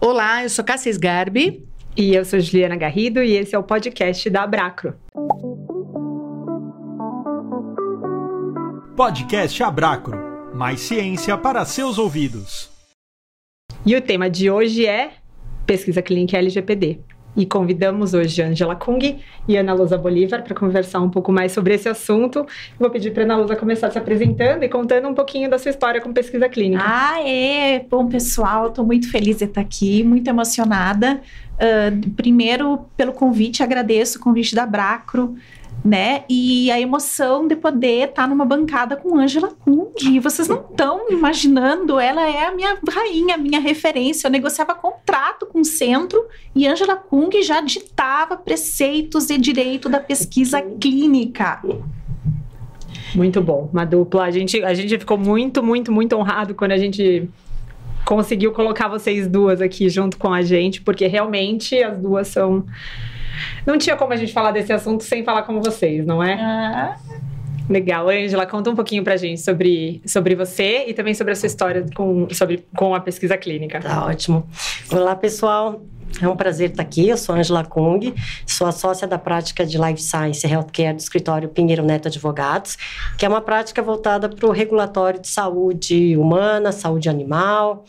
Olá, eu sou Cassis Garbi. E eu sou Juliana Garrido e esse é o podcast da Abracro. Podcast Abracro. Mais ciência para seus ouvidos. E o tema de hoje é pesquisa clínica LGPD. E convidamos hoje Angela Kung e Ana Lusa Bolívar para conversar um pouco mais sobre esse assunto. Vou pedir para Ana Lusa começar se apresentando e contando um pouquinho da sua história com pesquisa clínica. Ah, é! Bom, pessoal, estou muito feliz de estar aqui, muito emocionada. Uh, primeiro, pelo convite, agradeço o convite da Bracro né? E a emoção de poder estar tá numa bancada com Angela. E vocês não estão imaginando, ela é a minha rainha, a minha referência. Eu negociava contrato com o centro e Angela Kung já ditava preceitos de direito da pesquisa clínica. Muito bom, uma dupla. A gente, a gente ficou muito, muito, muito honrado quando a gente conseguiu colocar vocês duas aqui junto com a gente, porque realmente as duas são não tinha como a gente falar desse assunto sem falar com vocês, não é? Ah. Legal. Angela, conta um pouquinho pra gente sobre, sobre você e também sobre a sua história com, sobre, com a pesquisa clínica. Tá ótimo. Olá, pessoal. É um prazer estar aqui. Eu sou Angela Kung, sou a sócia da prática de Life Science Healthcare do escritório Pinheiro Neto Advogados, que é uma prática voltada para o regulatório de saúde humana, saúde animal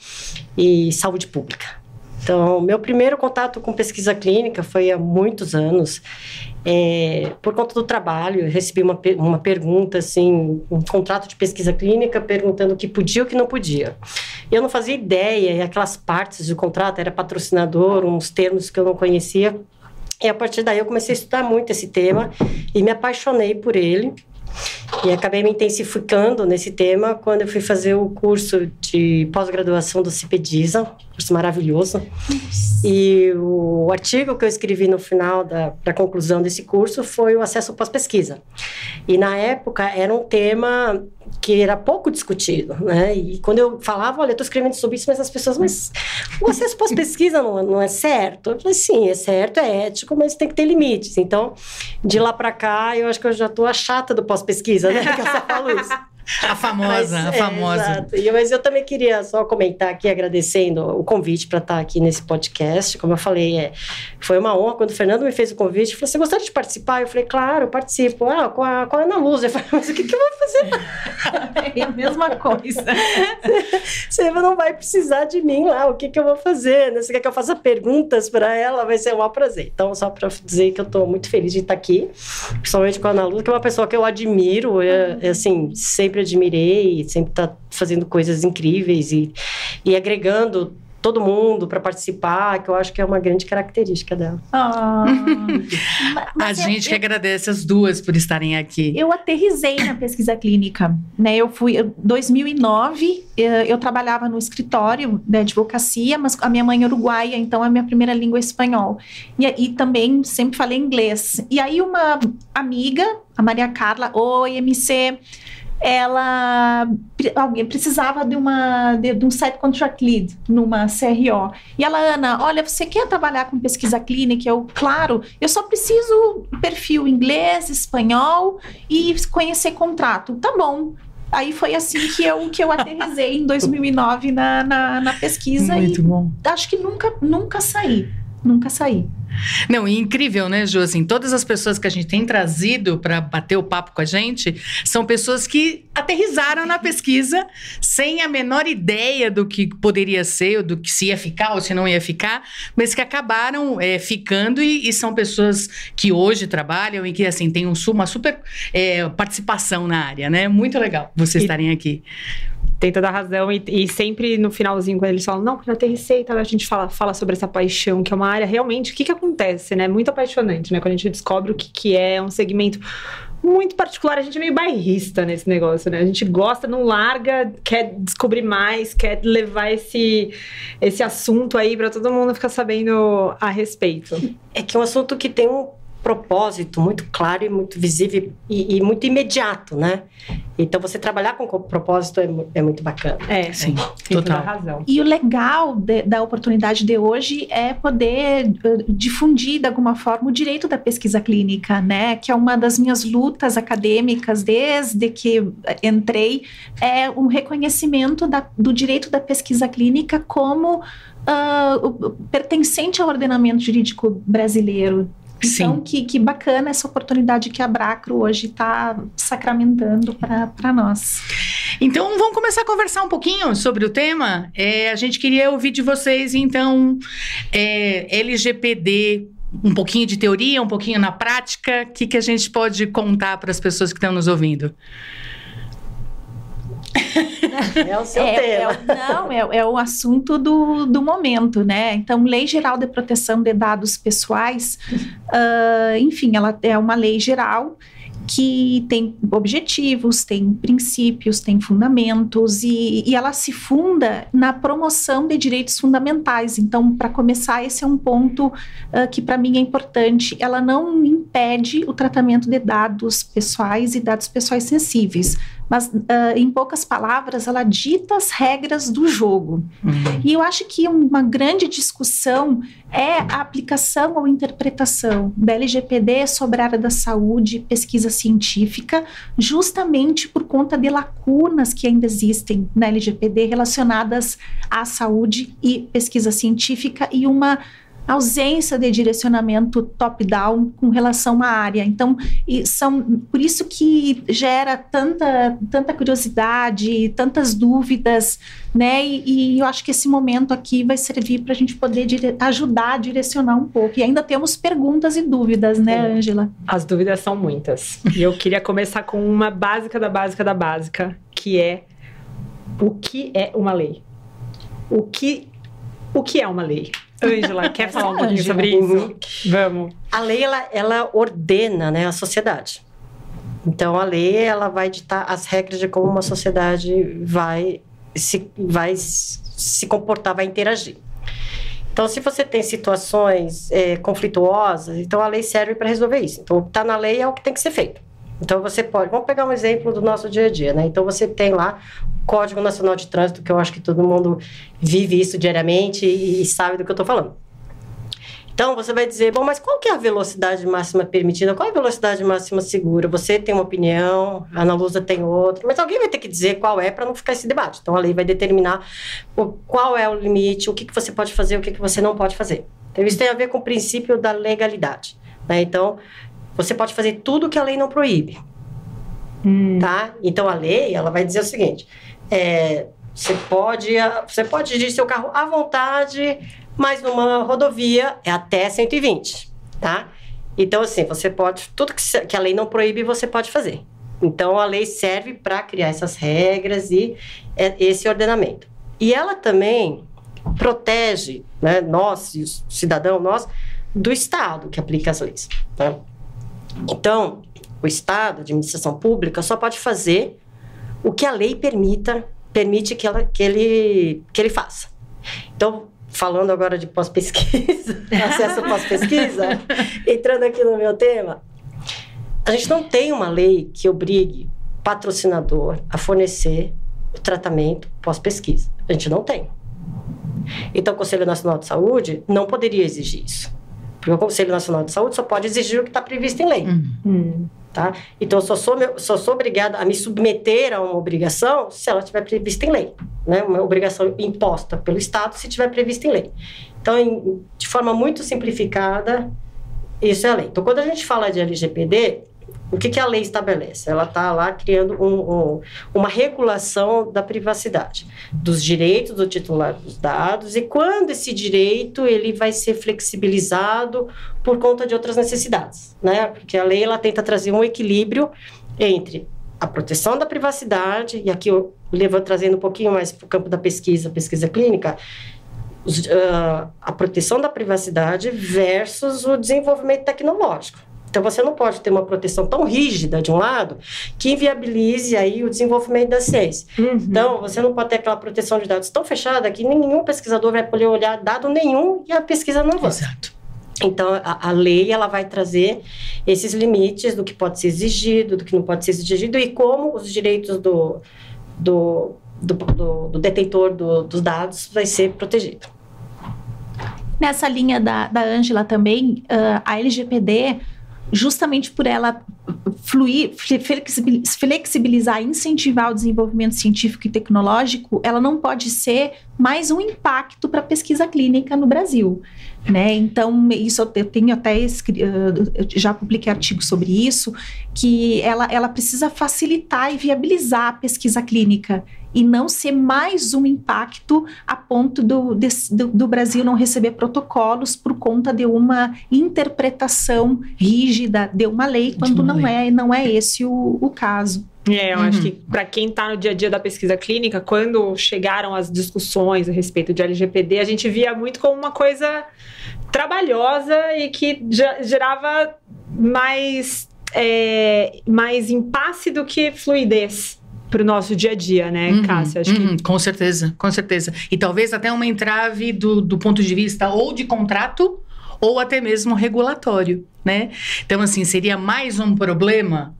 e saúde pública. Então, meu primeiro contato com pesquisa clínica foi há muitos anos. É, por conta do trabalho, eu recebi uma, uma pergunta, assim, um contrato de pesquisa clínica perguntando o que podia e o que não podia. Eu não fazia ideia, e aquelas partes do contrato, era patrocinador, uns termos que eu não conhecia. E a partir daí eu comecei a estudar muito esse tema e me apaixonei por ele. E acabei me intensificando nesse tema quando eu fui fazer o curso de pós-graduação do CIPEDISA, curso maravilhoso. E o artigo que eu escrevi no final da, da conclusão desse curso foi o acesso pós-pesquisa. E na época era um tema que era pouco discutido, né? E quando eu falava, olha, eu estou escrevendo sobre isso, mas as pessoas, mas o acesso pós-pesquisa não, não é certo? Eu falei, sim, é certo, é ético, mas tem que ter limites. Então, de lá para cá, eu acho que eu já estou a chata do pós-pesquisa, né? Que eu só falo isso. A famosa, mas, a famosa. É, exato. E, mas eu também queria só comentar aqui, agradecendo o convite para estar aqui nesse podcast. Como eu falei, é, foi uma honra quando o Fernando me fez o convite. Falou: Você gostaria de participar? Eu falei: Claro, eu participo. Ah, com a, com a Ana Luz. Eu falei: Mas o que, que eu vou fazer? é a mesma coisa. Você não vai precisar de mim lá. O que, que eu vou fazer? Né? Você quer que eu faça perguntas para ela? Vai ser um maior prazer. Então, só para dizer que eu estou muito feliz de estar aqui, principalmente com a Ana Luz, que é uma pessoa que eu admiro. É, é assim, sempre sempre admirei, sempre está fazendo coisas incríveis e, e agregando todo mundo para participar, que eu acho que é uma grande característica dela. Ah, a gente eu, que agradece as duas por estarem aqui. Eu aterrisei na pesquisa clínica, né? Eu fui em 2009, eu, eu, trabalhava no escritório da advocacia, mas a minha mãe é uruguaia, então a minha primeira língua é espanhol. E, e também sempre falei inglês. E aí uma amiga, a Maria Carla, oi MC, ela alguém precisava de uma de, de, um site contract lead numa CRO. E ela, Ana, olha, você quer trabalhar com pesquisa clínica? Eu, claro, eu só preciso perfil inglês, espanhol e conhecer contrato. Tá bom. Aí foi assim que eu que eu aterrizei em 2009 na, na, na pesquisa Muito e bom. acho que nunca nunca saí, nunca saí. Não, e incrível, né, Ju? Assim, todas as pessoas que a gente tem trazido para bater o papo com a gente são pessoas que aterrizaram na pesquisa sem a menor ideia do que poderia ser, ou do que se ia ficar ou se não ia ficar, mas que acabaram é, ficando e, e, são pessoas que hoje trabalham e que, assim, têm um, uma super é, participação na área, né? Muito legal vocês estarem aqui tem toda a razão. E, e, sempre no finalzinho, quando eles falam, não, já tem receita, a gente fala, fala sobre essa paixão, que é uma área realmente. O que, que acontece, né? Muito apaixonante, né? Quando a gente descobre o que, que é um segmento muito particular. A gente é meio bairrista nesse negócio, né? A gente gosta, não larga, quer descobrir mais, quer levar esse, esse assunto aí para todo mundo ficar sabendo a respeito. É que é um assunto que tem um propósito muito claro e muito visível e, e muito imediato, né? Então, você trabalhar com propósito é, é muito bacana. É, Sim, tem toda total. razão. E o legal de- da oportunidade de hoje é poder eh, difundir de alguma forma o direito da pesquisa clínica, né? Que é uma das minhas lutas acadêmicas desde que eh, entrei, é um reconhecimento da- do direito da pesquisa clínica como o- pertencente ao ordenamento jurídico brasileiro. Então, que, que bacana essa oportunidade que a Bracro hoje está sacramentando para nós. Então, vamos começar a conversar um pouquinho sobre o tema. É, a gente queria ouvir de vocês, então, é, LGPD, um pouquinho de teoria, um pouquinho na prática. O que, que a gente pode contar para as pessoas que estão nos ouvindo? É o seu É, tema. é não, é, é o assunto do, do momento, né? Então, Lei Geral de Proteção de Dados Pessoais, ah, enfim, ela é uma lei geral que tem objetivos, tem princípios, tem fundamentos e, e ela se funda na promoção de direitos fundamentais. Então, para começar, esse é um ponto ah, que para mim é importante. Ela não impede o tratamento de dados pessoais e dados pessoais sensíveis, mas ah, em poucas palavras, ela dita as regras do jogo. E eu acho que uma grande discussão é a aplicação ou interpretação da LGPD sobre a área da saúde e pesquisa científica, justamente por conta de lacunas que ainda existem na LGPD relacionadas à saúde e pesquisa científica e uma ausência de direcionamento top-down com relação à área. Então, e são por isso que gera tanta, tanta curiosidade, tantas dúvidas, né? E, e eu acho que esse momento aqui vai servir para a gente poder dire- ajudar a direcionar um pouco. E ainda temos perguntas e dúvidas, né. Ângela? As dúvidas são muitas. E eu queria começar com uma básica da básica da básica, que é o que é uma lei? O que, o que é uma lei? Ângela, quer falar um pouquinho Ângela. sobre isso? Vamos. A lei ela, ela ordena, né, a sociedade. Então a lei ela vai ditar as regras de como uma sociedade vai se vai se comportar, vai interagir. Então, se você tem situações é, conflituosas, então a lei serve para resolver isso. Então, o que está na lei é o que tem que ser feito. Então, você pode. Vamos pegar um exemplo do nosso dia a dia, né? Então, você tem lá Código Nacional de Trânsito, que eu acho que todo mundo vive isso diariamente e, e sabe do que eu estou falando. Então, você vai dizer, bom, mas qual que é a velocidade máxima permitida? Qual é a velocidade máxima segura? Você tem uma opinião, a Ana Lusa tem outra, mas alguém vai ter que dizer qual é para não ficar esse debate. Então, a lei vai determinar o- qual é o limite, o que, que você pode fazer, o que, que você não pode fazer. Então, isso tem a ver com o princípio da legalidade. né? Então, você pode fazer tudo que a lei não proíbe tá? Então a lei ela vai dizer o seguinte: é, você pode você pode dirigir seu carro à vontade, mas numa rodovia é até 120, tá? Então assim você pode tudo que, que a lei não proíbe você pode fazer. Então a lei serve para criar essas regras e é, esse ordenamento. E ela também protege, né, nós, os cidadão nós, do Estado que aplica as leis. Né? Então, o Estado, a administração pública, só pode fazer o que a lei permita, permite que, ela, que, ele, que ele faça. Então, falando agora de pós-pesquisa, acesso à pós-pesquisa, entrando aqui no meu tema, a gente não tem uma lei que obrigue patrocinador a fornecer o tratamento pós-pesquisa. A gente não tem. Então, o Conselho Nacional de Saúde não poderia exigir isso. Porque o Conselho Nacional de Saúde só pode exigir o que está previsto em lei. Hum. Tá? Então, eu só sou, só sou obrigada a me submeter a uma obrigação se ela estiver prevista em lei. Né? Uma obrigação imposta pelo Estado se estiver prevista em lei. Então, em- de forma muito simplificada, isso é a lei. Então, quando a gente fala de LGPD, o que, que a lei estabelece? Ela está lá criando um- um- uma regulação da privacidade, dos direitos do titular dos dados e quando esse direito ele vai ser flexibilizado por conta de outras necessidades, né? Porque a lei ela tenta trazer um equilíbrio entre a proteção da privacidade e aqui eu levo trazendo um pouquinho mais para o campo da pesquisa, pesquisa clínica, ah, a proteção da privacidade versus o desenvolvimento tecnológico. Então você não pode ter uma proteção tão rígida de um lado que inviabilize aí o desenvolvimento da ciência. Uhum. Então, você não pode ter aquela proteção de dados tão fechada que nenhum pesquisador vai poder olhar dado nenhum e a pesquisa não avança. Exato. Então, a, a, lei ela vai trazer esses limites do que pode ser exigido, do que não pode ser exigido e como os direitos do, do, do, do, do detentor do, dos dados vai ser protegido. Nessa linha da Ângela também, uh, a LGPD, justamente por ela fluir, flexibilizar, incentivar o desenvolvimento científico e tecnológico, ela não pode ser mais um impacto para a pesquisa clínica no Brasil. Né? Então, isso eu tenho até já publiquei artigos sobre isso, que ela, ela precisa facilitar e viabilizar a pesquisa clínica e não ser mais um impacto a ponto do, do, do, Brasil não receber protocolos por conta de uma interpretação rígida de uma lei, quando não. É, não é esse o, o caso. É, eu uhum. acho que para quem está no dia a dia da pesquisa clínica, quando chegaram as discussões a respeito de LGPD, a gente via muito como uma coisa trabalhosa e que gerava mais, é, mais impasse do que fluidez para o nosso dia a dia, né, uhum, Cássia? Acho uhum, que... Com certeza, com certeza. E talvez até uma entrave do, do ponto de vista ou de contrato ou até mesmo regulatório, né? Então, assim, seria mais um problema?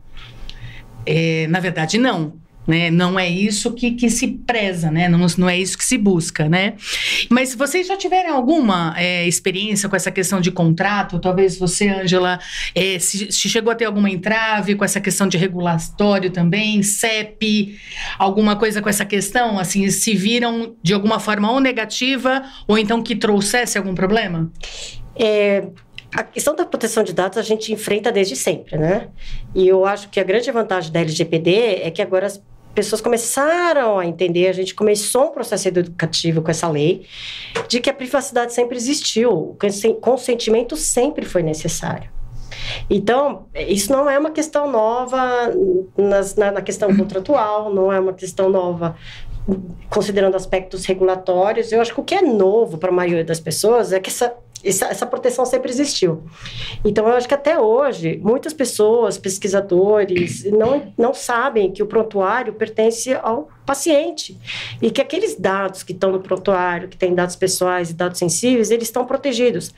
É, na verdade, não né? Não é isso que, que se preza, né? Não, não é isso que se busca, né? Mas vocês já tiveram alguma é, experiência com essa questão de contrato? Talvez você, Ângela, é, se, se, chegou a ter alguma entrave com essa questão de regulatório também, CEP, alguma coisa com essa questão? Assim, se viram de alguma forma ou negativa ou então que trouxesse algum problema? É, a questão da proteção de dados a gente enfrenta desde sempre, né? E eu acho que a grande vantagem da LGPD é que agora as pessoas começaram a entender, a gente começou um processo educativo com essa lei, de que a privacidade sempre existiu, o consentimento sempre foi necessário. Então, isso não é uma questão nova nas, na, na questão contratual, não é uma questão nova considerando aspectos regulatórios. Eu acho que o que é novo para a maioria das pessoas é que essa essa, essa, proteção sempre existiu. Então, eu acho que até hoje, muitas pessoas, pesquisadores, não, não sabem que o prontuário pertence ao paciente e que aqueles dados que estão no prontuário, que têm dados pessoais e dados sensíveis, eles estão protegidos.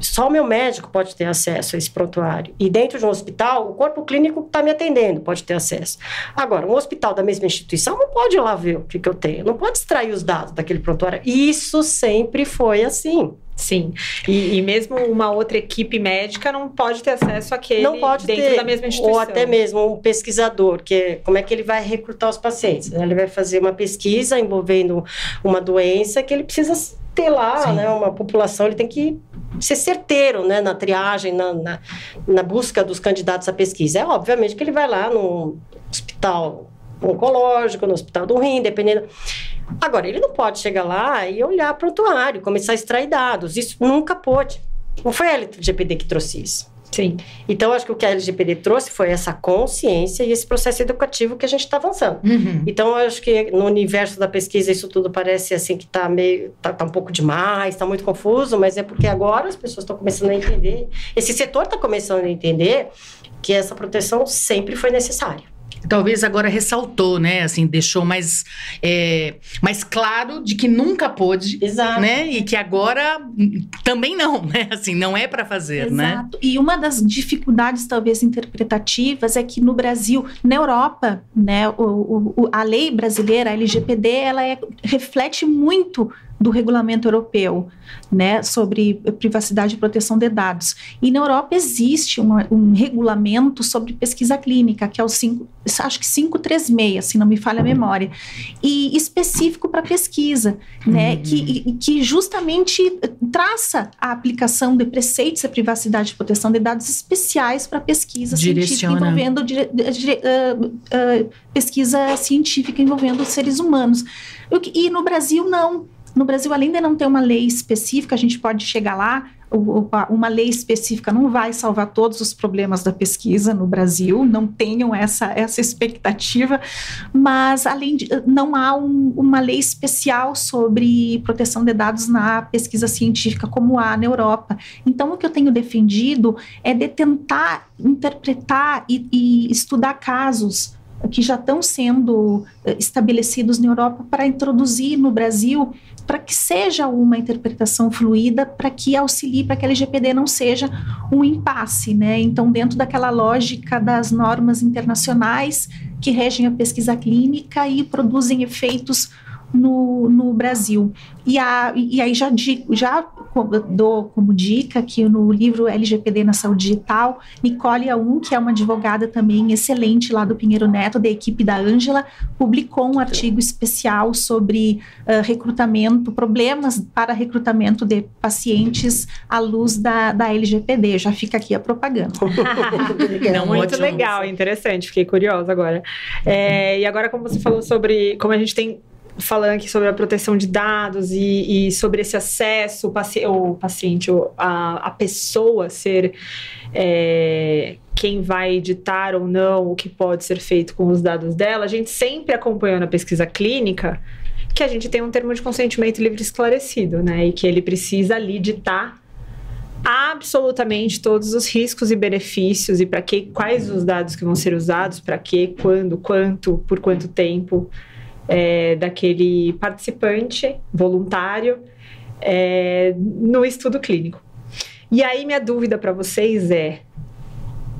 Só o meu médico pode ter acesso a esse prontuário. E dentro de um hospital, o corpo clínico que está me atendendo pode ter acesso. Agora, um hospital da mesma instituição não pode ir lá ver o que, que eu tenho, não pode extrair os dados daquele prontuário. Isso sempre foi assim. Sim. E, e, mesmo uma outra equipe médica não pode ter acesso àquele não pode dentro ter, da mesma instituição. Ou até mesmo um pesquisador, que como é que ele vai recrutar os pacientes? Ele vai fazer uma pesquisa envolvendo uma doença que ele precisa ter lá, né, uma população, ele tem que ser certeiro, né, na triagem, na, na, na busca dos candidatos à pesquisa. É obviamente que ele vai lá no hospital oncológico, no hospital do rim, dependendo. Agora, ele não pode chegar lá e olhar prontuário, começar a extrair dados. Isso nunca pôde. Não foi a LGPD que trouxe isso. Sim. Então, acho que o que a LGPD trouxe foi essa consciência e esse processo educativo que a gente está avançando. Uhum. Então, acho que no universo da pesquisa isso tudo parece assim que está meio, tá, tá, um pouco demais, está muito confuso, mas é porque agora as pessoas estão começando a entender, esse setor está começando a entender que essa proteção sempre foi necessária talvez agora ressaltou, né? Assim, deixou mais, é, mais claro de que nunca pôde, Exato. né? E que agora também não, né? Assim, não é para fazer, né? Exato. né? E uma das dificuldades, talvez, interpretativas é que no Brasil, na Europa, né? O, o, a lei brasileira, a LGPD, ela é, reflete muito do regulamento europeu, né, sobre privacidade e proteção de dados. E na Europa existe uma, um regulamento sobre pesquisa clínica, que é o 5, acho que 536, se não me falha a memória, e específico para pesquisa, né, uhum. que, que justamente traça a aplicação de preceitos de privacidade e proteção de dados especiais para pesquisa científica envolvendo uh, uh, pesquisa científica envolvendo seres humanos. E no Brasil não. No Brasil, além de não ter uma lei específica, a gente pode chegar lá. Uma lei específica não vai salvar todos os problemas da pesquisa no Brasil, não tenham essa, essa expectativa, mas além de, não há um, uma lei especial sobre proteção de dados na pesquisa científica como há na Europa. Então, o que eu tenho defendido é de tentar interpretar e, e estudar casos que já estão sendo eh, estabelecidos na Europa para introduzir no Brasil para que seja uma interpretação fluida, para que auxilie para que a LGPD não seja um impasse, né? Então, dentro daquela lógica das normas internacionais que regem a pesquisa clínica e produzem efeitos no, no Brasil. E, a, e aí já, já dou como dica que no livro LGPD na Saúde Digital, Nicole Aum, que é uma advogada também excelente lá do Pinheiro Neto, da equipe da Ângela, publicou um artigo especial sobre uh, recrutamento, problemas para recrutamento de pacientes à luz da, da LGPD. Já fica aqui a propaganda. Não, muito legal, interessante, fiquei curiosa agora. É, e agora, como você falou sobre como a gente tem falando aqui sobre a proteção de dados e, e sobre esse acesso, o, paci o paciente, a, a pessoa ser é, quem vai editar ou não o que pode ser feito com os dados dela, a gente sempre acompanhando a pesquisa clínica que a gente tem um termo de consentimento livre esclarecido, né? E que ele precisa ali ditar absolutamente todos os riscos e benefícios e para que quais os dados que vão ser usados, para que, quando, quanto, por quanto tempo é, daquele participante voluntário é, no estudo clínico. E aí minha dúvida para vocês é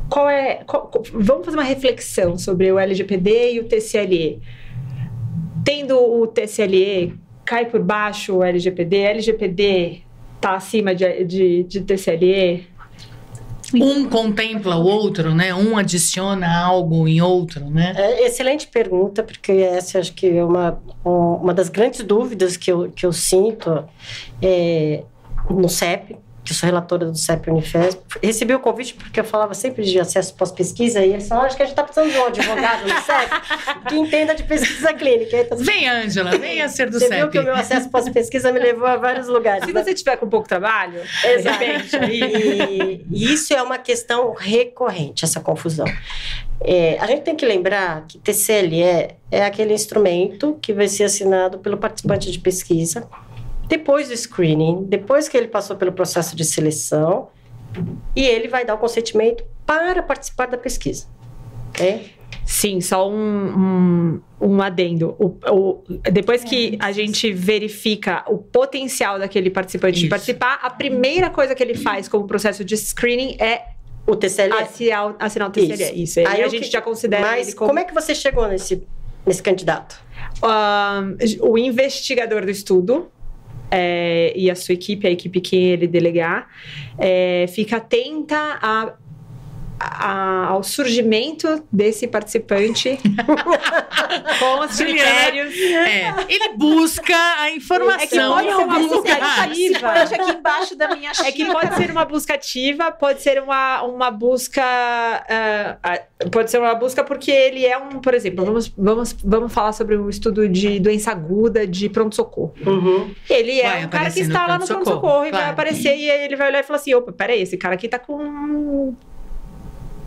qual é qual, vamos fazer uma reflexão sobre o LGPD e o TCLE. Tendo o TCLE cai por baixo o LGPD, LGPD está acima de, de, de TCLE, um contempla o outro, né? Um adiciona algo em outro, né? É, excelente pergunta, porque essa acho que é uma, uma das grandes dúvidas que eu, que eu sinto é, no CEP, que sou relatora do CEP Unifesp. Recebi o convite porque eu falava sempre de acesso pós-pesquisa e eles falaram, acho que a gente está precisando de um advogado no CEP que entenda de pesquisa clínica. Então, vem, Ângela, venha ser do você CEP. Você viu que o meu acesso pós-pesquisa me levou a vários lugares. Se né? você tiver com pouco trabalho, Exatamente. e, e isso é uma questão recorrente, essa confusão. É, a gente tem que lembrar que TCLE é aquele instrumento que vai ser assinado pelo participante de pesquisa depois do screening, depois que ele passou pelo processo de seleção, e ele vai dar o consentimento para participar da pesquisa. Ok? Sim, só um, um, um adendo. O, o, depois que a gente verifica o potencial daquele participante Isso. de participar, a primeira coisa que ele faz como processo de screening é o TCLE. Assinar, assinar o TCLE. Isso. Isso. Aí, a gente que, já considera. Mas como... como... é que você chegou nesse, nesse candidato? Um, o investigador do estudo é, e a sua equipe, a equipe que ele delegar, é, fica atenta a a, ao surgimento desse participante com os critérios. É, ele busca a informação. É que pode ser uma busca ativa. aqui embaixo da minha É que pode ser uma busca ativa, pode ser uma, uma busca. Uh, pode ser uma busca porque ele é um, por exemplo, vamos, vamos, vamos falar sobre o um estudo de doença aguda de pronto-socorro. Uhum. Ele é vai um cara que está lá no pronto-socorro pronto e claro. vai aparecer e ele vai olhar e falar assim: opa, peraí, esse cara aqui tá com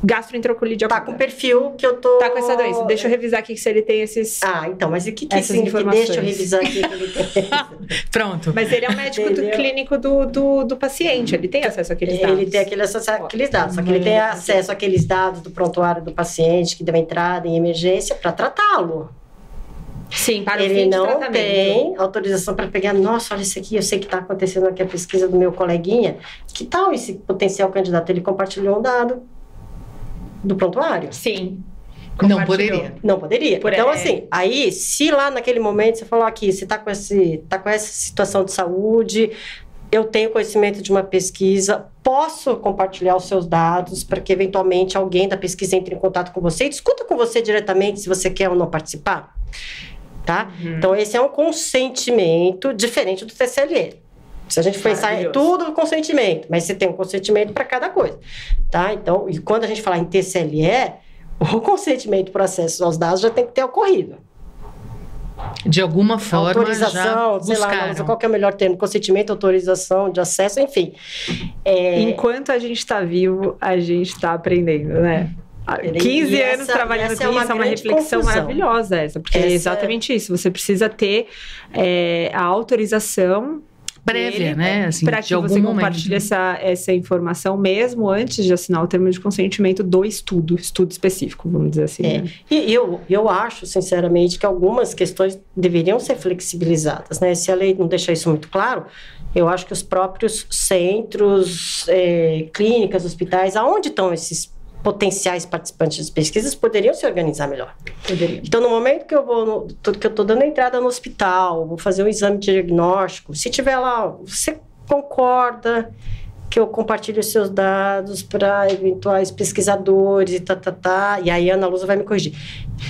gastroenterocolidia Tá com perfil que eu tô. Tá com essa doença. Deixa eu revisar aqui se ele tem esses. Ah, então, mas o que, que essas informações? Deixa eu revisar aqui que ele tem. Pronto. Mas ele é um médico do, clínico do, do, do, paciente, ele tem acesso àqueles dados. Ele tem aquele acesso àqueles dados, só que ele tem acesso àqueles dados do prontuário do paciente que deu entrada em emergência para tratá-lo. Sim, para ele o não tem autorização para pegar. Nossa, olha isso aqui, eu sei que está acontecendo aqui a pesquisa do meu coleguinha. Que tal esse potencial candidato? Ele compartilhou um dado do prontuário? Sim. Não poderia. Não poderia. Por então, é. assim, aí, se lá naquele momento você falou aqui, você está com, esse, tá com essa situação de saúde, eu tenho conhecimento de uma pesquisa, posso compartilhar os seus dados para que eventualmente alguém da pesquisa entre em contato com você e discuta com você diretamente se você quer ou não participar. Tá? Uhum. Então, esse é um consentimento diferente do TCLE. Se a gente pensar em tudo consentimento, mas você tem um consentimento para cada coisa, tá? Então, e quando a gente falar em TCLE, o consentimento para acesso aos dados já tem que ter ocorrido. De alguma forma, autorização, sei lá, qual que é o melhor termo? Consentimento, autorização, de acesso, enfim. É... Enquanto a gente está vivo, a gente está aprendendo, né? 15 essa, anos trabalhando com é isso, é uma reflexão confusão. maravilhosa essa, porque essa... é exatamente isso. Você precisa ter é, a autorização prévia, né? Assim, para que algum você momento. compartilhe essa, essa informação mesmo antes de assinar o termo de consentimento do estudo, estudo específico, vamos dizer assim. É. né? E eu, eu acho, sinceramente, que algumas questões deveriam ser flexibilizadas, né? Se a lei não deixar isso muito claro, eu acho que os próprios centros, é, clínicas, hospitais, aonde estão esses potenciais participantes de pesquisas, poderiam se organizar melhor. Poderia. Então, no momento que eu vou, no, que eu estou dando entrada no hospital, vou fazer um exame diagnóstico, se tiver lá, você concorda que eu compartilhe os seus dados para eventuais pesquisadores e tá, tá, tá, e aí a Ana Lusa vai me corrigir.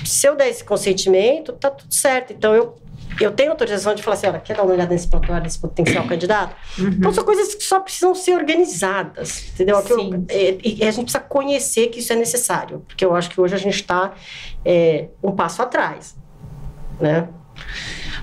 Se eu der esse consentimento, tá tudo certo. Então, eu, eu tenho autorização de falar assim, olha, quer dar uma olhada nesse prontuário desse potencial candidato? Então, são coisas que só precisam ser organizadas, entendeu? Eu- Sim. é, e a gente precisa conhecer que isso é necessário, porque eu acho que hoje a gente está é, um passo atrás, né?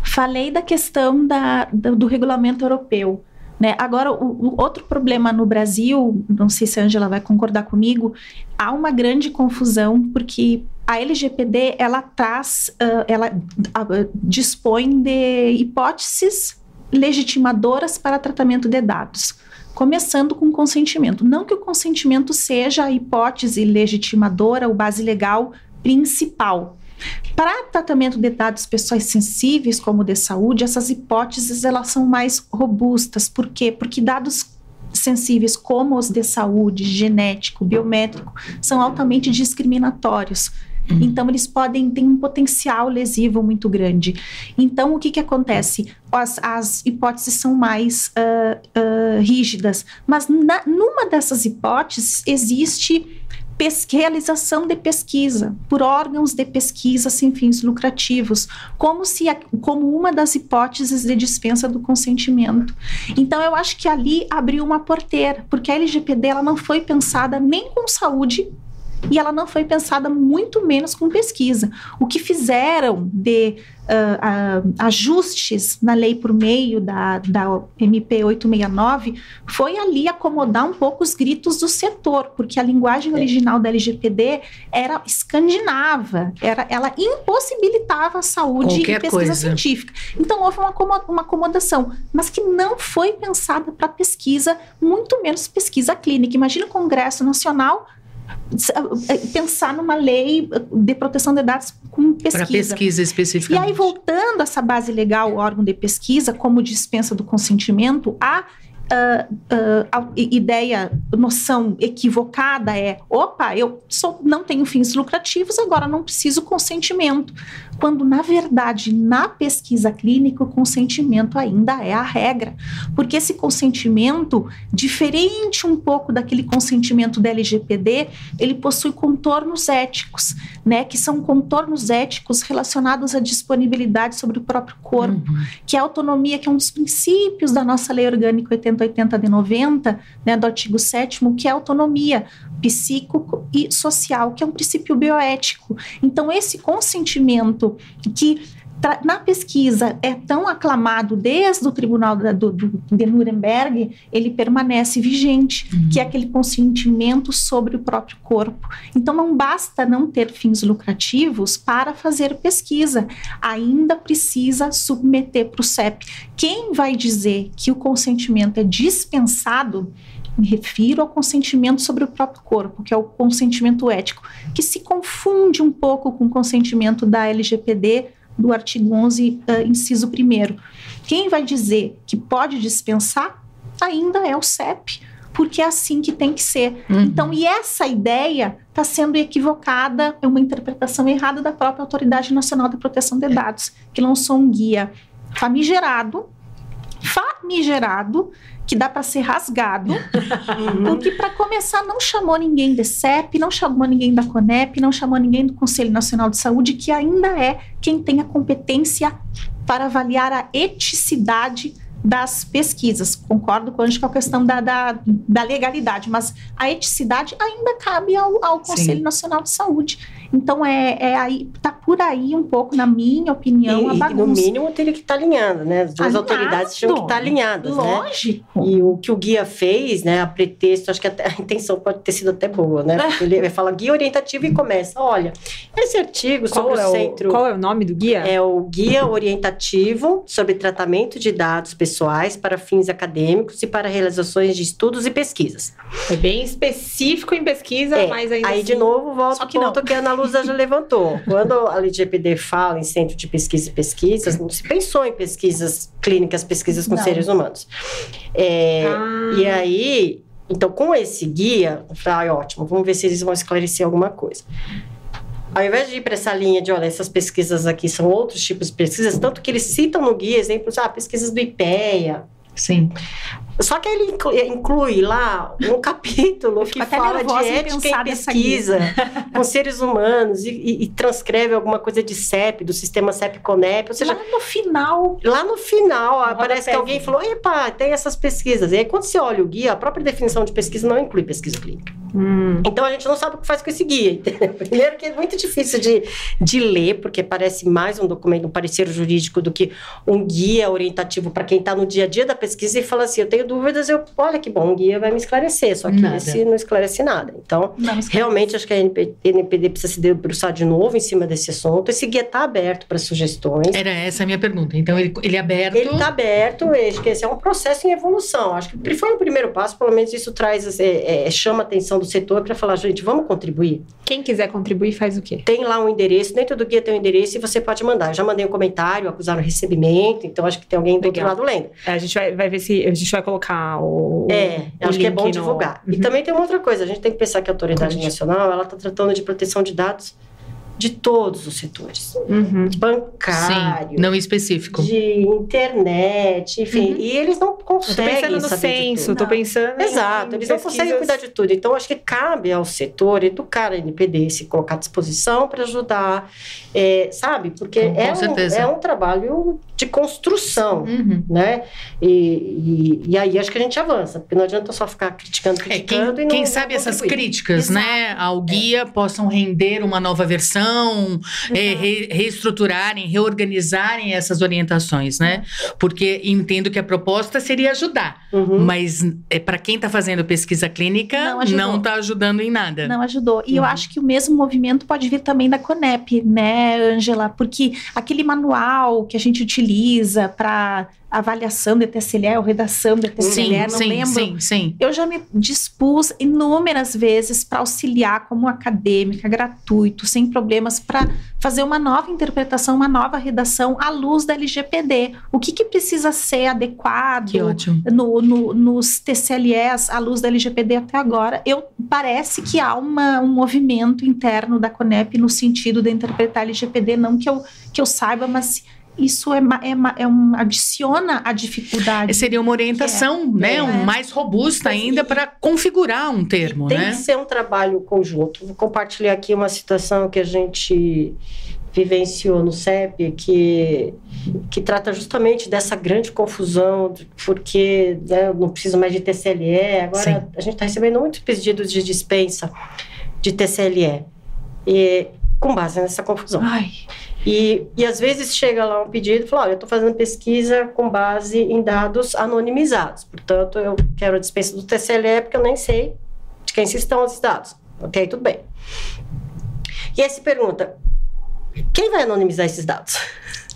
Falei da questão da, do, do regulamento europeu. Né? Agora, o, o outro problema no Brasil, não sei se a Angela vai concordar comigo, há uma grande confusão, porque a LGPD ela traz, ah, ela ah, dispõe de hipóteses legitimadoras para tratamento de dados. Começando com consentimento. Não que o consentimento seja a hipótese legitimadora ou base legal principal, para tratamento de dados pessoais sensíveis, como de saúde, essas hipóteses elas são mais robustas. Por quê? Porque dados sensíveis como os de saúde, genético, biométrico, são altamente discriminatórios. Então, eles podem ter um potencial lesivo muito grande. Então, o que, que acontece? As, as hipóteses são mais ah, ah, rígidas, mas na- numa dessas hipóteses existe realização de pesquisa por órgãos de pesquisa sem fins lucrativos, como se como uma das hipóteses de dispensa do consentimento. Então eu acho que ali abriu uma porteira, porque a LGPD ela não foi pensada nem com saúde e ela não foi pensada muito menos com pesquisa. O que fizeram de ah, ah, ajustes na lei por meio da, da MP 869 foi ali acomodar um pouco os gritos do setor, porque a linguagem original da LGPD era escandinava, era, ela impossibilitava a saúde Qualquer e pesquisa coisa. científica. Então houve uma, uma acomodação, mas que não foi pensada para pesquisa, muito menos pesquisa clínica. Imagina o Congresso Nacional pensar numa lei de proteção de dados com Para pesquisa. pesquisa E aí, voltando a essa base legal, o órgão de pesquisa, como dispensa do consentimento, a, a i- ideia, noção equivocada é: opa, eu sou- não tenho fins lucrativos, agora não preciso consentimento. Quando, na verdade, na pesquisa clínica, o consentimento ainda é a regra. Porque esse consentimento, diferente um pouco daquele consentimento da LGPD, ele possui contornos éticos, né? Que são contornos éticos relacionados à disponibilidade sobre o próprio corpo, Uhum. que é a autonomia, que é um dos princípios da nossa Lei Orgânica 8080 de 90, né, do artigo 7 que é a autonomia psíquico e social, que é um princípio bioético. Então, esse consentimento que na pesquisa é tão aclamado desde o Tribunal da- do, do- de Nuremberg, ele permanece vigente, que é aquele consentimento sobre o próprio corpo. Então, não basta não ter fins lucrativos para fazer pesquisa, ainda precisa submeter para o CEP. Quem vai dizer que o consentimento é dispensado? Me refiro ao consentimento sobre o próprio corpo, que é o consentimento ético, que se confunde um pouco com o consentimento da LGPD do artigo 11, eh, inciso 1. Quem vai dizer que pode dispensar ainda é o CEP, porque é assim que tem que ser. Uhum. Então, e essa ideia está sendo equivocada, é uma interpretação errada da própria Autoridade Nacional de Proteção de Dados, que lançou um guia famigerado, famigerado, que dá para ser rasgado, porque para começar não chamou ninguém de CEP, não chamou ninguém da CONEP, não chamou ninguém do Conselho Nacional de Saúde, que ainda é quem tem a competência para avaliar a eticidade das pesquisas. Concordo com a gente com a questão da, da, da legalidade, mas a eticidade ainda cabe ao, ao Conselho Sim. Nacional de Saúde. Então é, é aí, tá por aí um pouco, na minha opinião, a E, e, bagunça. no mínimo teria que estar alinhando, né? As duas Alinhado. autoridades tinham que estar alinhadas, né? Lógico. E o que o guia fez, né, a pretexto, acho que até a intenção pode ter sido até boa, né? Porque Ele fala guia orientativo e começa, olha, esse artigo sobre Qual é, o o, centro qual é o nome do guia? é o guia orientativo sobre tratamento de dados pessoais para fins acadêmicos e para realizações de estudos e pesquisas. É bem específico em pesquisa, É, mas ainda Aí, assim... de novo, volta ao que não. ponto que a Ana Luza já levantou. Quando a LGPD fala em centro de pesquisa e pesquisas, não se pensou em pesquisas clínicas, pesquisas com Não. seres humanos. É, Ah. E aí, então, com esse guia, eu falei, ah, ótimo, vamos ver se eles vão esclarecer alguma coisa. Ao invés de ir para essa linha de, olha, essas pesquisas aqui são outros tipos de pesquisas, tanto que eles citam no guia exemplos, ah, pesquisas do IPEA. Sim. Só que ele inclui, inclui lá um capítulo que fala de ética nessa pesquisa com seres humanos e, e- e transcreve alguma coisa de CEP, do sistema CEP-CONEP, ou seja, Lá no final, Lá no final, No parece que alguém falou: epa, tem essas pesquisas. E aí, quando você olha o guia, a própria definição de pesquisa não inclui pesquisa clínica. Hum. Então, a gente não sabe o que faz com esse guia. Primeiro, que é muito difícil de, de ler, porque parece mais um documento, um parecer jurídico, do que um guia orientativo para quem está no dia a dia da pesquisa e fala assim: eu tenho dúvidas, eu, olha que bom, um guia vai me esclarecer. Só que Nada. esse não esclarece nada. Então, esquece. Realmente, acho que a NP NPD precisa se debruçar de novo em cima desse assunto. Esse guia está aberto para sugestões. Era essa a minha pergunta. Então, ele, ele é aberto. Ele está aberto, acho que esse é um processo em evolução. Acho que foi um primeiro passo, pelo menos isso traz, é, é, chama a atenção do setor para falar, gente, vamos contribuir. Quem quiser contribuir faz o quê? Tem lá um endereço, dentro do guia tem um endereço e você pode mandar. Eu já mandei um comentário, acusaram recebimento, então acho que tem alguém do Legal. outro lado lendo. A gente vai, vai ver se a gente vai colocar o. É, o acho que é bom no- divulgar. E Uhum. também tem uma outra coisa, a gente tem que pensar que a autoridade nacional, ela está tratando de proteção de dados de todos os setores. Uhum. Bancário, Sim, não específico. de internet, enfim. Uhum. E eles não conseguem pensando no censo, tô pensando. Exato, em eles não pesquisas- conseguem cuidar de tudo. Então, acho que cabe ao setor educar a NPD, se colocar à disposição para ajudar, é, sabe? Porque Com- é, um, é um trabalho de construção, Uhum. né? E, e, e aí acho que a gente avança, porque não adianta só ficar criticando, É, criticando quem, e não quem não sabe essas críticas, né, ao guia possam render uma nova versão, é, re- reestruturarem, reorganizarem essas orientações, né? Porque entendo que a proposta seria ajudar, Uhum. mas é, para quem está fazendo pesquisa clínica, Não está ajudando em nada. Não ajudou. E eu Uhum. acho que o mesmo movimento pode vir também da Conep, né, Angela? Porque aquele manual que a gente utiliza para avaliação de TSLE ou redação de TSLE, Sim, não sim, lembro. sim, sim. Eu já me dispus inúmeras vezes para auxiliar como acadêmica, gratuito, sem problemas, para fazer uma nova interpretação, uma nova redação à luz da LGPD. O que, que precisa ser adequado no- no- nos TCLEs à luz da LGPD até agora? Eu parece que há uma- um movimento interno da Conep no sentido de interpretar a LGPD, não que eu, que eu saiba, mas isso é, é, é um, adiciona a dificuldade. Seria uma orientação, né, É. um mais robusta ainda para configurar um termo, Tem né? que ser um trabalho conjunto. Vou compartilhar aqui uma situação que a gente vivenciou no CEP, que, que trata justamente dessa grande confusão, de- porque né, eu não preciso mais de TCLE. Agora, Sim. a gente está recebendo muitos pedidos de dispensa de TCLE, e, com base nessa confusão. Ai, E, e às vezes chega lá um pedido e fala: olha, eu estou fazendo pesquisa com base em dados anonimizados. Portanto, eu quero a dispensa do TCLE porque eu nem sei de quem se estão esses dados. Ok, tudo bem. E aí se pergunta: quem vai anonimizar esses dados?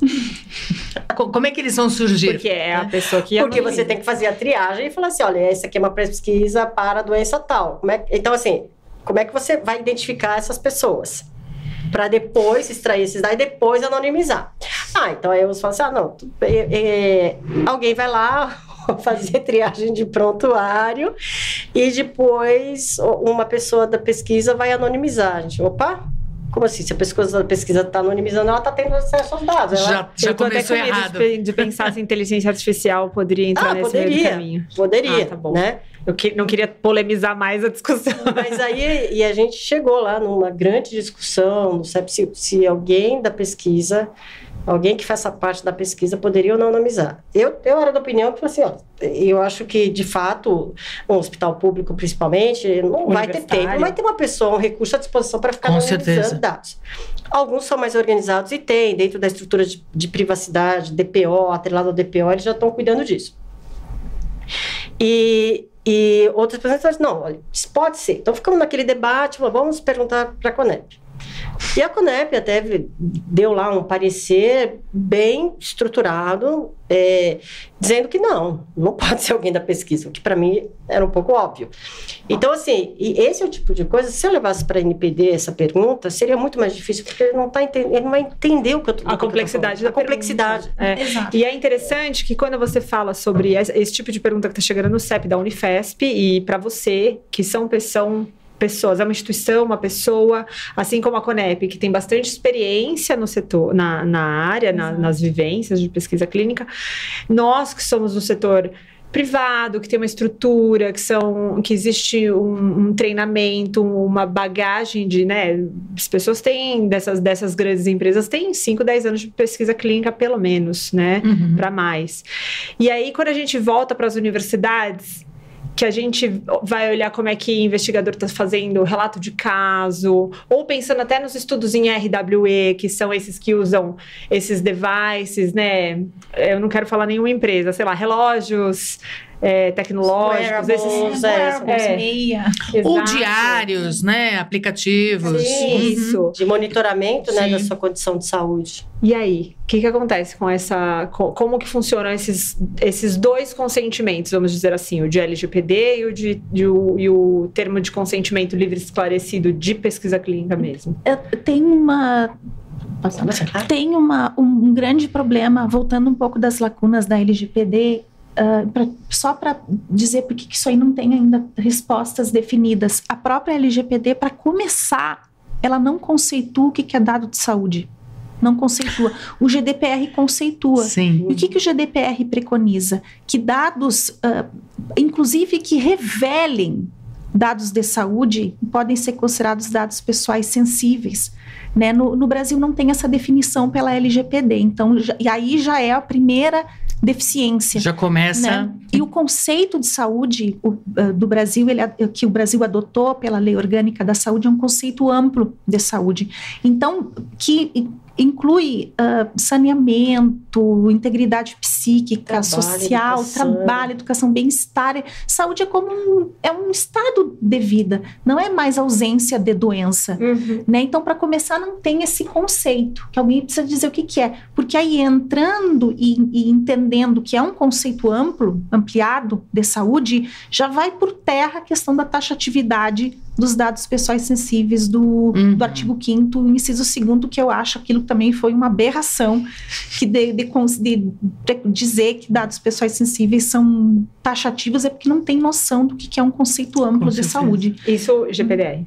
Co- Como é que eles vão surgir? Porque é a pessoa que Porque você tem que fazer a triagem e falar assim: olha, essa aqui é uma pesquisa para a doença tal. É, então, assim, como é que você vai identificar essas pessoas? Para depois extrair esses dados e depois anonimizar. Ah, então aí eu falo assim: ah, não, é, é, alguém vai lá fazer triagem de prontuário e depois uma pessoa da pesquisa vai anonimizar. A gente, opa, como assim? Se a pessoa da pesquisa está anonimizando, ela está tendo acesso aos dados. Ela, Já, já tô até começou com medo errado. De, de pensar se a inteligência artificial poderia entrar Ah, nesse meio do poderia. caminho. Poderia, Ah, tá bom. né? Eu que- não queria polemizar mais a discussão. Mas aí e a gente chegou lá numa grande discussão, não sabe se, se alguém da pesquisa Alguém que faça parte da pesquisa poderia ou não anonimizar. Eu, eu era da opinião que, assim, ó, eu acho que, de fato, um hospital público, principalmente, não vai ter tempo, não vai ter uma pessoa, um recurso à disposição para ficar Com analisando certeza. dados. Alguns são mais organizados e têm, dentro da estrutura de, de privacidade, DPO, atrelado ao DPO, eles já estão cuidando disso. E, e outras pessoas dizem, não, olha, isso pode ser. Então, ficamos naquele debate, vamos perguntar para a Conep. E a Conep até deu lá um parecer bem estruturado, é, dizendo que não, não pode ser alguém da pesquisa, o que para mim era um pouco óbvio. Então, assim, e esse é o tipo de coisa, se eu levasse para a NPD essa pergunta, seria muito mais difícil, porque ele não, tá ele não vai entender o que eu do A complexidade da A complexidade. pergunta. É. Exato. E é interessante que quando você fala sobre esse, tipo de pergunta que está chegando no CEP da Unifesp e para você, que são, pe- são pessoas, é uma instituição, uma pessoa, assim como a Conep, que tem bastante experiência no setor, na, na área, na- nas vivências de pesquisa clínica, nós que somos no setor privado, que tem uma estrutura, que são que existe um, um treinamento, uma bagagem de, né, as pessoas têm dessas dessas grandes empresas têm 5, 10 anos de pesquisa clínica pelo menos, né? Uhum. para mais. E aí, quando a gente volta para as universidades, que a gente vai olhar como é que o investigador está fazendo relato de caso, ou pensando até nos estudos em RWE, que são esses que usam esses devices, né? Eu não quero falar nenhuma empresa, sei lá, relógios é, tecnológicos, esses. é, é. meia. Ou diários, né? Aplicativos. Sim. Isso. De monitoramento né, Sim. da sua condição de saúde. E aí, o que, que acontece com essa. co- Como que funcionam esses, esses dois consentimentos, vamos dizer assim, o de LGPD e o, de, de o, e o termo de consentimento livre e esclarecido de pesquisa clínica mesmo? É, Tem uma. Tem uma, um, um grande problema, voltando um pouco das lacunas da LGPD, ah, pra- só para dizer por que isso aí não tem ainda respostas definidas. A própria LGPD, para começar, ela não conceitua o que que é dado de saúde. Não conceitua. O GDPR conceitua. Sim. E o que, que o GDPR preconiza? Que dados, ah, inclusive que revelem dados de saúde, podem ser considerados dados pessoais sensíveis. Né? No, no Brasil não tem essa definição pela LGPD, então, já- e aí já é a primeira deficiência. Já começa. né? E o conceito de saúde o, ah, do Brasil, ele, a- que o Brasil adotou pela Lei Orgânica da Saúde, é um conceito amplo de saúde. Então, que inclui ah, saneamento, integridade psíquica, Trabalho, social, educação. trabalho, educação, bem-estar. Saúde é como um, é um estado de vida, não é mais ausência de doença. Né? Então, para começar, não tem esse conceito, que alguém precisa dizer o que, que é. Porque aí, entrando e, e entendendo que é um conceito amplo, ampliado de saúde, já vai por terra a questão da taxatividade dos dados pessoais sensíveis do, Uhum. do artigo 5 inciso 2 que eu acho aquilo também foi uma aberração, que de, de de- de dizer que dados pessoais sensíveis são taxativos é porque não tem noção do que, que é um conceito amplo Com de certeza. saúde. Isso, GPDR.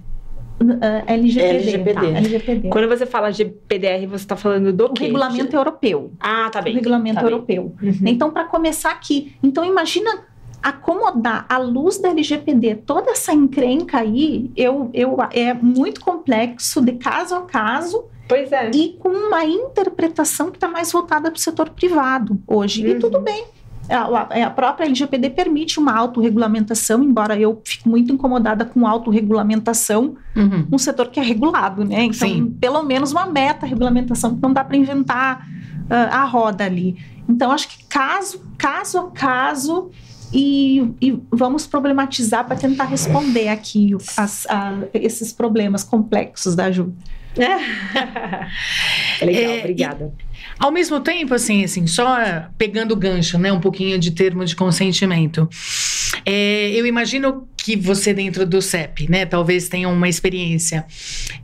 Uh, LGPD. LGPD. tá, LGPD. Quando você fala GPDR, você está falando do O quê? regulamento europeu. Ah, tá O bem. regulamento tá bem. europeu. Uhum. Então, para começar aqui, então imagina acomodar à luz da LGPD toda essa encrenca aí, eu, eu, é muito complexo de caso a caso Pois é. e com uma interpretação que está mais voltada para o setor privado hoje. E Uhum. tudo bem. A, a própria LGPD permite uma autorregulamentação, embora eu fico muito incomodada com autorregulamentação Uhum. um setor que é regulado, né? Então, Sim. pelo menos uma meta regulamentação, que não dá para inventar ah, a roda ali. Então, acho que caso, caso a caso, e, e vamos problematizar para tentar responder aqui as- a- esses problemas complexos da Ju. Legal, É, obrigada. Ao mesmo tempo, assim, assim, só pegando o gancho, né, um pouquinho de termo de consentimento. É, eu imagino que você dentro do CEP, né, talvez tenha uma experiência.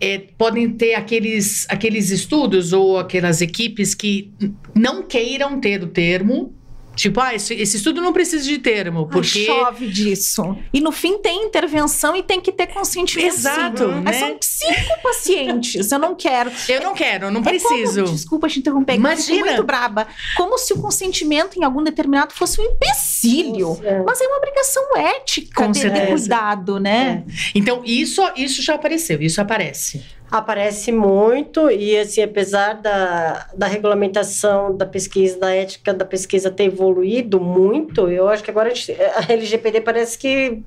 É, podem ter aqueles, aqueles estudos ou aquelas equipes que não queiram ter o termo. Tipo, ah, esse, esse estudo não precisa de termo, porque... Ai, chove disso. E no fim tem intervenção e tem que ter consentimento. Exato, sim. Mas né? são cinco pacientes, eu não quero. Eu não quero, não É preciso. como- desculpa te interromper, Imagina. eu muito braba. Como se o consentimento em algum determinado fosse um empecilho. É. Mas é uma obrigação ética Com de, de cuidado, né? Então, isso, isso já apareceu, isso aparece. Aparece muito e assim apesar da, da regulamentação da pesquisa da ética da pesquisa ter evoluído muito eu acho que agora a, gente, a LGPD parece que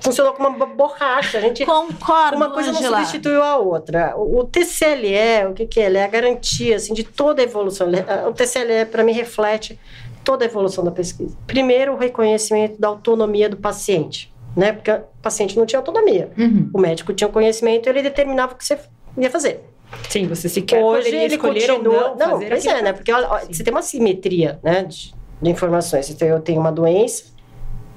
funcionou como uma borracha. A gente Concordo, uma coisa Angela. não substituiu a outra. O, o TCLE o que que é? Ele é a garantia assim de toda a evolução. O TCLE para mim reflete toda a evolução da pesquisa. Primeiro o reconhecimento da autonomia do paciente né porque o paciente não tinha autonomia Uhum. o médico tinha o conhecimento, ele determinava o que você ia fazer. Sim, você sequer Hoje ele escolher continua. ou não, fazer pois é, né? Porque olha, olha, você tem uma simetria, né, de, de informações. Então, eu tenho uma doença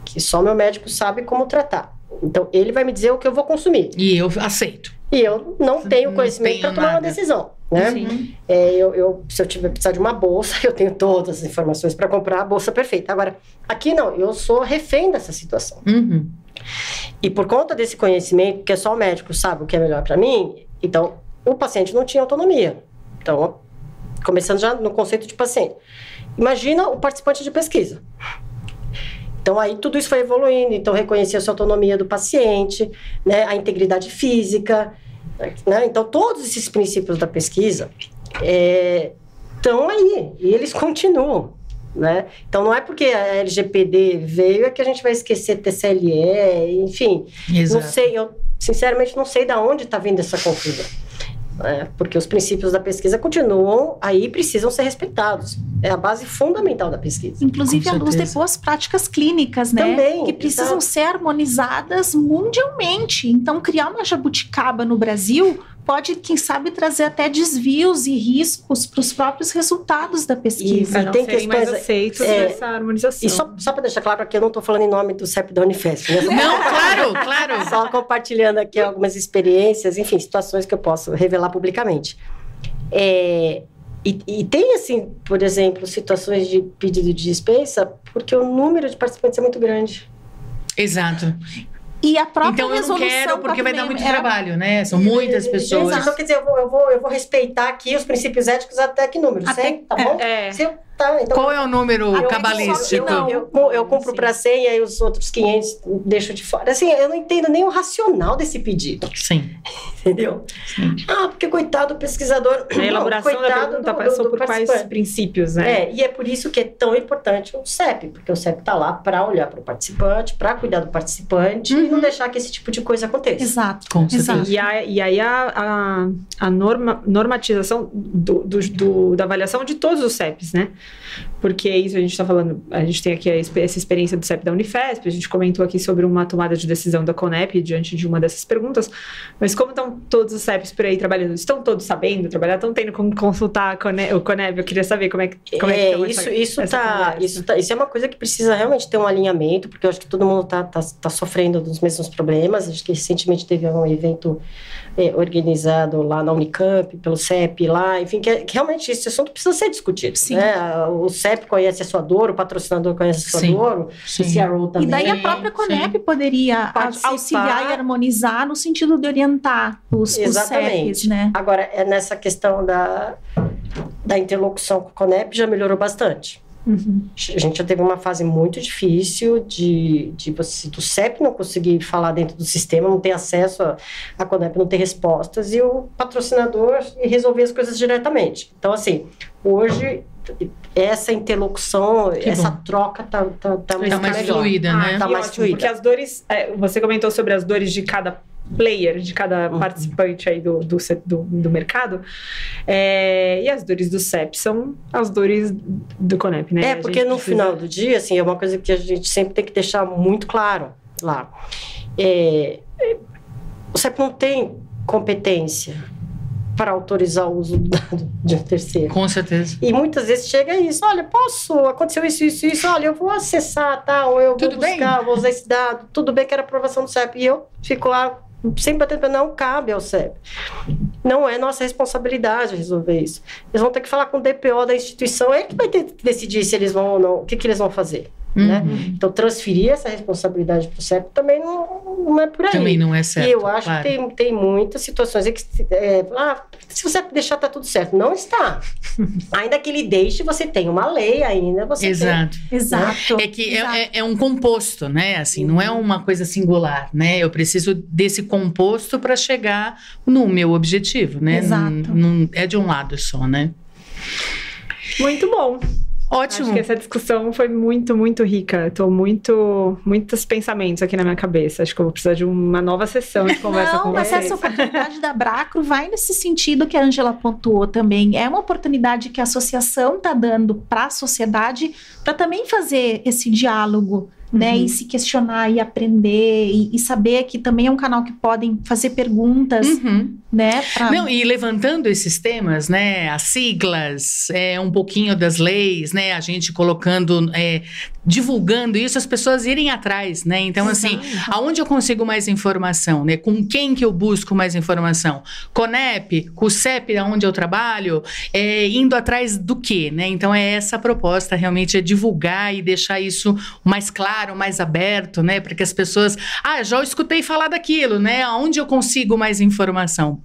que só meu médico sabe como tratar. Então, ele vai me dizer o que eu vou consumir. E eu aceito. E eu não tenho Não conhecimento para tomar uma decisão, né? Sim. É, eu, eu- se eu tiver precisar de uma bolsa, eu tenho todas as informações para comprar a bolsa perfeita. Agora, aqui não, eu sou refém dessa situação. Uhum. E por conta desse conhecimento, que é só o médico sabe o que é melhor para mim, então o paciente não tinha autonomia. Então, começando já no conceito de paciente. Imagina o participante de pesquisa. Então aí tudo isso foi evoluindo, então reconhecia a autonomia do paciente, né, a integridade física, né? Então todos esses princípios da pesquisa estão aí e eles continuam. Né? Então não é porque a LGPD veio é que a gente vai esquecer TCLE, enfim. Exato. Não sei, eu sinceramente não sei da onde está vindo essa confusão. né? porque os princípios da pesquisa continuam aí e precisam ser respeitados. É a base fundamental da pesquisa. Inclusive à luz de boas práticas clínicas, né? Também, que precisam exato. ser harmonizadas mundialmente. Então, criar uma jabuticaba no Brasil pode, quem sabe, trazer até desvios e riscos para os próprios resultados da pesquisa. Para não tem serem mais questões- aceitos é, nessa harmonização. E só, só para deixar claro que eu não estou falando em nome do CEP da Unifesp. Né? Não, claro, claro. Só compartilhando aqui algumas experiências, enfim, situações que eu posso revelar publicamente. É, e, e tem, assim, por exemplo, situações de pedido de dispensa, porque o número de participantes é muito grande. Exato. E a própria Então eu não quero porque vai dar muito 466 era- trabalho, né? São muitas pessoas. Então, quer dizer, eu vou, eu vou, eu vou respeitar aqui os princípios éticos até que número? Até- 100, tá bom? É. Se eu, tá, então, Qual é o número Eu- cabalístico? Não. Eu, eu, compro Sim. para 100 e aí os outros 500 deixo de fora. Assim, eu não entendo nem o racional desse pedido, Sim. entendeu? Ah, porque coitado do pesquisador. A Não, elaboração da coitado pergunta do- passou do por quais princípios, né? É, e é por isso que é tão importante o CEP, porque o CEP está lá para olhar para o participante, para cuidar do participante e não deixar que esse tipo de coisa aconteça. Exato. Com. Exato. E, a- e aí a, a, a norma, normatização do, do- do- da avaliação de todos os CEPs, né? Porque isso a gente está falando, a gente tem aqui a essa experiência do CEP da Unifesp, a gente comentou aqui sobre uma tomada de decisão da CONEP diante de uma dessas perguntas, mas como estão todos os CEPs por aí trabalhando? Estão todos sabendo trabalhar? Estão tendo como consultar a Cone- o CONEP? Eu queria saber como é que, como é, que É, estão isso, essa- isso, essa tá, isso, tá, isso é uma coisa que precisa realmente ter um alinhamento, porque eu acho que todo mundo está tá, tá sofrendo dos mesmos problemas. Acho que recentemente teve um evento é, organizado lá na Unicamp, pelo CEP lá, enfim, que, que realmente esse assunto precisa ser discutido. Sim. Né? O CEP conhece a sua dor, o patrocinador conhece a sua Sim. dor, Sim. o CRO E também. daí a própria sim. Conep poderia Participar. auxiliar e harmonizar no sentido de orientar os, os Exatamente. CEPs, né? Agora, é nessa questão da, da interlocução com o CONEP já melhorou bastante. Uhum. A gente já teve uma fase muito difícil de, de você, do CEP não conseguir falar dentro do sistema, não ter acesso a, a Conep, não ter respostas, e o patrocinador resolver as coisas diretamente. Então, assim, hoje, essa interlocução, Que essa bom. troca tá, tá, tá, Tá muito mais melhor. fluida, Ah, né? Tá que mais ótimo, fluida. Porque as dores, é, você comentou sobre as dores de cada player, de cada Uhum. participante aí do, do, do, do mercado. É, e as dores do CEP são as dores do CONEP, né? É, porque no precisa- final do dia, assim, é uma coisa que a gente sempre tem que deixar muito claro lá. É, o CEP não tem competência para autorizar o uso do dado de um terceiro. Com certeza. E muitas vezes chega isso, olha, posso, aconteceu isso, isso, isso, olha, eu vou acessar, tal, ou eu vou Tudo bem. buscar, vou usar esse dado, tudo bem que era aprovação do CEP. E eu fico lá sempre batendo, pé, não cabe ao CEP. Não é nossa responsabilidade resolver isso. Eles vão ter que falar com o DPO da instituição, é que vai ter que decidir se eles vão ou não, o que, que eles vão fazer. Né? Uhum. Então, transferir essa responsabilidade para o CEP também não, não é por aí. Também não é certo. E eu acho claro. que tem, tem muitas situações que, é, ah, se você deixar, tá tudo certo. Não está. ainda que ele deixe, você tem uma lei ainda, você tem. Exato. Exato. É que é, exato. é- é um composto, né? Assim, não é uma coisa singular, né? Eu preciso desse composto para chegar no meu objetivo, né? Exato. Não é de um lado só, né? Muito bom. Ótimo. Acho que essa discussão foi muito, muito rica. Tô muito, muitos pensamentos aqui na minha cabeça. Acho que eu vou precisar de uma nova sessão de conversa Não, com mas vocês. essa oportunidade da Bracro vai nesse sentido que a Angela pontuou também. É uma oportunidade que a associação está dando para a sociedade para também fazer esse diálogo, né? Uhum. E se questionar e aprender e, e saber que também é um canal que podem fazer perguntas, Uhum. né? pra- Não, e levantando esses temas, né? As siglas, é, um pouquinho das leis, né? A gente colocando, é, divulgando isso, as pessoas irem atrás, né? Então, assim, Exato. aonde eu consigo mais informação, né? Com quem que eu busco mais informação? Conep, com o CEP, onde eu trabalho, é, indo atrás do quê, né? Então, é essa a proposta, realmente, é divulgar e deixar isso mais claro, mais aberto, né? Para que as pessoas, ah, já escutei falar daquilo, né? Aonde eu consigo mais informação?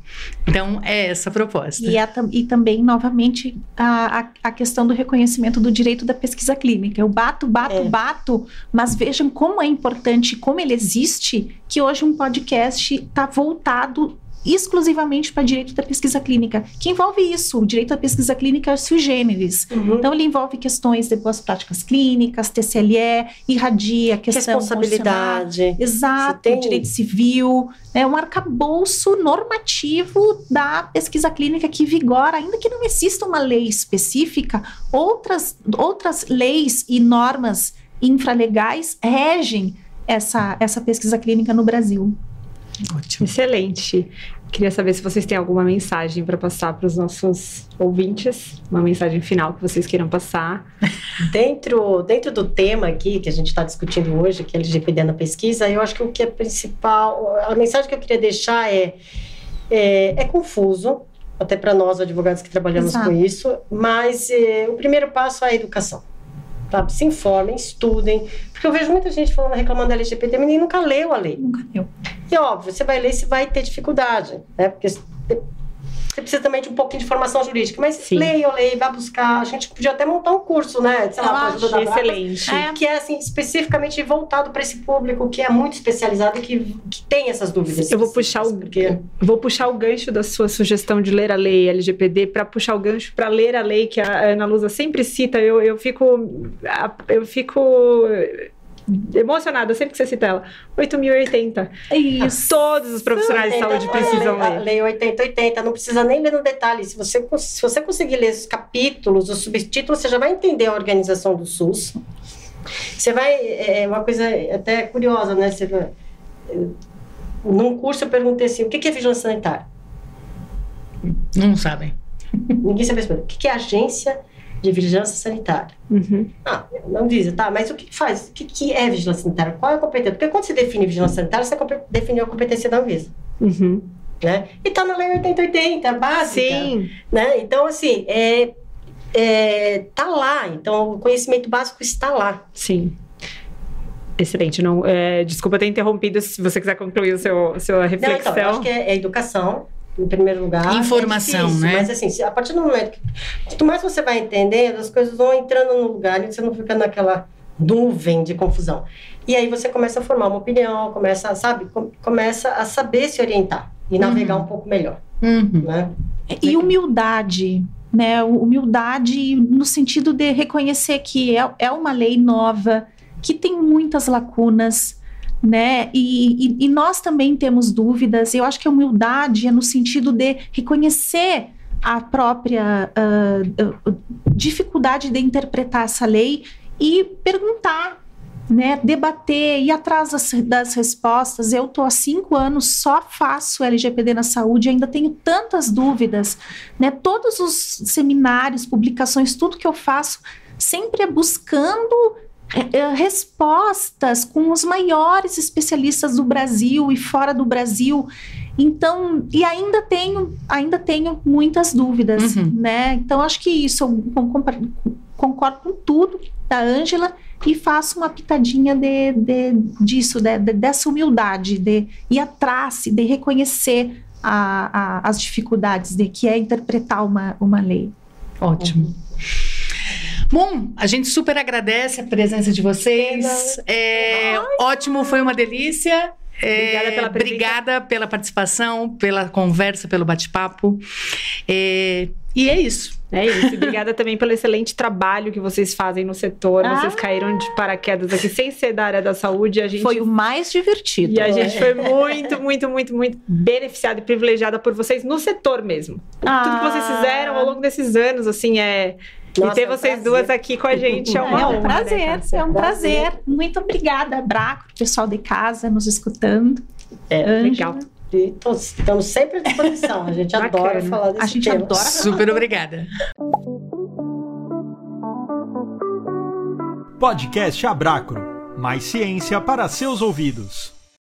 Então, é essa a proposta. E, a e também, novamente, a, a, a questão do reconhecimento do direito da pesquisa clínica. Eu bato, bato, É. bato, mas vejam como é importante, como ele existe, que hoje um podcast está voltado exclusivamente para direito da pesquisa clínica, que envolve isso, o direito da pesquisa clínica é sui generis. Uhum. Então, ele envolve questões de boas práticas clínicas, TCLE, irradia questão. Responsabilidade. Exato, tem- direito civil, né, um arcabouço normativo da pesquisa clínica que vigora, ainda que não exista uma lei específica, outras, outras leis e normas infralegais regem essa, essa pesquisa clínica no Brasil. Ótimo. Excelente. Queria saber se vocês têm alguma mensagem para passar para os nossos ouvintes, uma mensagem final que vocês queiram passar. Dentro, dentro do tema aqui que a gente está discutindo hoje, que é LGPD na pesquisa, eu acho que o que é principal, a mensagem que eu queria deixar é, é, é confuso, até para nós advogados que trabalhamos Exato. com isso, mas é, o primeiro passo é a educação. Sabe? Se informem, estudem, porque eu vejo muita gente falando, reclamando da LGPD, mas nem nunca leu a lei. Nunca deu. E óbvio, você vai ler, você vai ter dificuldade, né? Porque você precisa também de um pouquinho de formação jurídica, mas Sim. leia, leia, vai buscar. A gente podia até montar um curso, né? Sei lá, ajuda da Brapa, Excelente. É. que é assim especificamente voltado para esse público que é muito especializado e que, que tem essas dúvidas. Eu vou puxar o, porque vou puxar o gancho da sua sugestão de ler a lei LGPD para puxar o gancho para ler a lei que a Ana Lusa sempre cita. Eu, eu fico eu fico emocionada sempre que você cita ela. 8080. Isso. Todos os profissionais de saúde precisam ler. lei 8080, não precisa nem ler no detalhe. Se você, se você conseguir ler os capítulos, os subtítulos, você já vai entender a organização do SUS. Você vai. É uma coisa até curiosa, né? Você vai- num curso eu perguntei assim: o que é vigilância sanitária? Não sabem. Ninguém sabe responder. O que que é agência de vigilância sanitária? Uhum. Ah, não diz, tá, mas o que faz? O que, é vigilância sanitária? Qual é a competência? Porque quando você define vigilância sanitária, você definiu a competência da Anvisa, Uhum. né? E tá na lei 8080, básica. Sim. Né? Então, assim, é, é, tá lá. Então, o conhecimento básico está lá. Sim. Excelente. Não, é, desculpa ter interrompido. Se você quiser concluir o seu, sua Não, reflexão. então, eu acho que é, é educação, em primeiro lugar. Informação, É difícil, né? Mas, assim, a partir do momento que... Quanto mais você vai entendendo, as coisas vão entrando no lugar e você não fica naquela nuvem de confusão. E aí você começa a formar uma opinião, começa, sabe? Com- Começa a saber se orientar e navegar um pouco melhor, Uhum. né? E humildade, né? Humildade no sentido de reconhecer que é, é uma lei nova, que tem muitas lacunas, né? E, e- e nós também temos dúvidas. Eu acho que a humildade é no sentido de reconhecer a própria ah, dificuldade de interpretar essa lei e perguntar. Né, debater, ir atrás das, das respostas. Eu estou há cinco anos, só faço LGPD na saúde, ainda tenho tantas dúvidas. Né? Todos os seminários, publicações, tudo que eu faço, sempre é buscando respostas com os maiores especialistas do Brasil e fora do Brasil. Então, e ainda tenho, ainda tenho muitas dúvidas, Uhum. né? Então, acho que isso, eu con- concordo com tudo da Ângela e faço uma pitadinha de, de disso, de, de, dessa humildade, de ir atrás, de reconhecer a, a, as dificuldades de que é interpretar uma, uma lei. Ótimo. Bom, a gente super agradece a presença de vocês. É, ótimo, foi uma delícia. É, Obrigada pela presença. obrigada pela participação, pela conversa, pelo bate-papo. É, e é isso. É isso. Obrigada também pelo excelente trabalho que vocês fazem no setor. Vocês Ah. caíram de paraquedas aqui sem ser da área da saúde. A gente Foi o mais divertido. E a gente foi muito, muito, muito, muito beneficiada e privilegiada por vocês no setor mesmo. Tudo que vocês fizeram ao longo desses anos, assim, é. Nossa, e ter é um vocês prazer. duas aqui com a gente é uma é um né, prazer, Cássia? é um Prazer. prazer. Muito obrigada, Braco, pessoal de casa nos escutando. É, Legal. e estamos sempre à disposição. A gente adora falar desse A gente tema. adora Super obrigada. Podcast Abracro. Mais ciência para seus ouvidos.